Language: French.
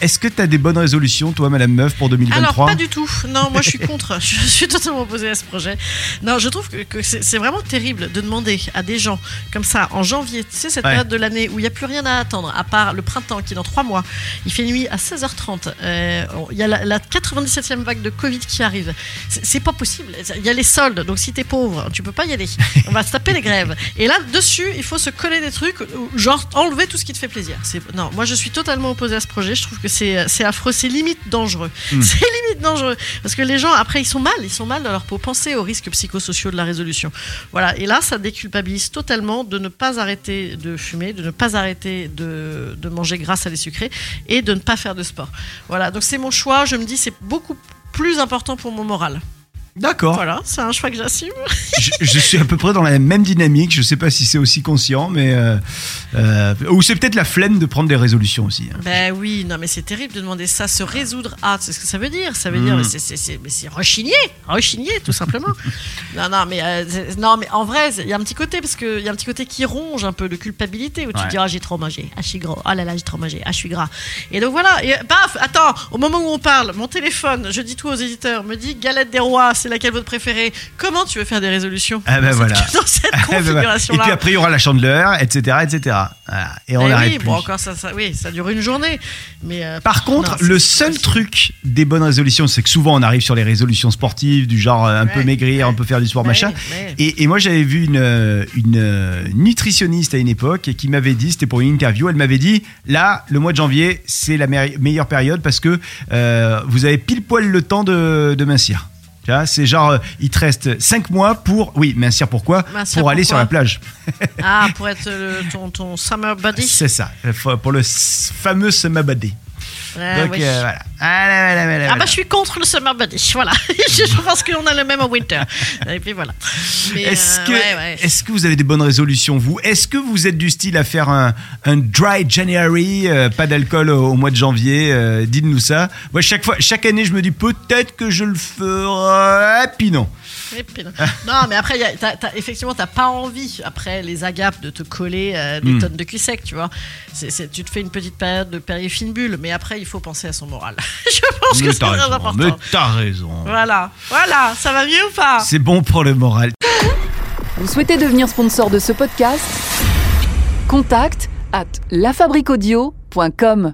Est-ce que tu as des bonnes résolutions, toi, Madame Meuf, pour 2023 Alors, pas du tout. Non, moi, je suis contre. je suis totalement opposée à ce projet. Non, je trouve que, que c'est vraiment terrible de demander à des gens comme ça, en janvier, tu sais, cette Ouais. période de l'année où il n'y a plus rien à attendre, à part le printemps qui est dans trois mois. Il fait nuit à 16h30. Euh, Il y a la, la 97e vague de Covid qui arrive. C'est pas possible. Il y a les soldes. Donc, si t'es pauvre, tu peux pas y aller. On va se taper les grèves. Et là, dessus, il faut se coller des trucs, genre enlever tout ce qui te fait plaisir. Non, moi, je suis totalement opposée à ce projet. Je trouve que c'est c'est affreux, c'est limite dangereux. Hmm. C'est limite dangereux. Parce que les gens, après, ils sont mal. Ils sont mal dans leur peau. Pensez aux risques psychosociaux de la résolution. Voilà. Et là, ça déculpabilise totalement de ne pas arrêter de fumer, de ne pas arrêter de, de manger gras, salé, sucré et de ne pas faire de sport. Voilà. Donc, c'est mon choix. Je me dis, c'est beaucoup plus important pour mon moral. D'accord. Voilà. C'est un choix que j'assume. je, je suis à peu près dans la même dynamique. Je sais pas si c'est aussi conscient, mais. euh, euh, ou c'est peut-être la flemme de prendre des résolutions aussi. hein. Ben oui, non mais c'est terrible de demander ça, se résoudre à, c'est ce que ça veut dire. Ça veut Mm. dire, mais c'est- c'est- c'est mais c'est rechigner, rechigner tout simplement. non, non, mais euh, non, mais en vrai, il y a un petit côté parce que il y a un petit côté qui ronge un peu de culpabilité où tu Ouais. te dis ah j'ai trop mangé, ah je suis gros, ah là là j'ai trop mangé, ah je suis gras. Et donc voilà, et paf, attends, au moment où on parle, mon téléphone, je dis tout aux éditeurs, me dit galette des rois, c'est laquelle votre préférée? Comment tu veux faire des résolutions? Ah ben dans voilà. cette, dans cette Eh ben Et puis après, il y aura la chandeleur, etc. etc. Voilà. Et on Eh l'arrête oui, plus. bon encore ça, ça, oui, ça dure une journée, mais euh, Par contre, non, le seul possible. truc des bonnes résolutions, c'est que souvent on arrive sur les résolutions sportives, du genre euh, un peu maigrir, ouais. un peu faire du sport, Ouais, machin. Et, et moi, j'avais vu une, euh, une nutritionniste à une époque qui m'avait dit, c'était pour une interview, elle m'avait dit, là, le mois de janvier, c'est la me- meilleure période parce que euh, vous avez pile poil le temps de, de mincir. C'est genre, euh, il te reste 5 mois pour. Oui, mincir pourquoi? Mincir Pour aller sur la plage. Ah, pour être le- ton, ton summer buddy C'est ça, pour le fameux summer body. Ouais, Donc oui. euh, voilà. Ah voilà. bah je suis contre le summer buddy, voilà. je pense qu'on a le même au winter. Et puis voilà. Est-ce euh, que, ouais, ouais. que vous avez des bonnes résolutions, vous? Est-ce que vous êtes du style à faire un, un dry January, euh, pas d'alcool au, au mois de janvier Dites-nous ça. Moi, chaque, fois, chaque année, je me dis peut-être que je le ferai, puis non. Et puis non. Non, mais après, y a- effectivement, t'as pas envie, après les agapes, de te coller des Mm. tonnes de cul sec, tu vois. Tu te fais une petite période de bulle, mais après, il faut penser à son moral. je pense que c'est très raison, important. mais t'as raison. Voilà, voilà, ça va mieux ou pas C'est bon pour le moral. Vous souhaitez devenir sponsor de ce podcast? Contact à lafabriquaudio.com.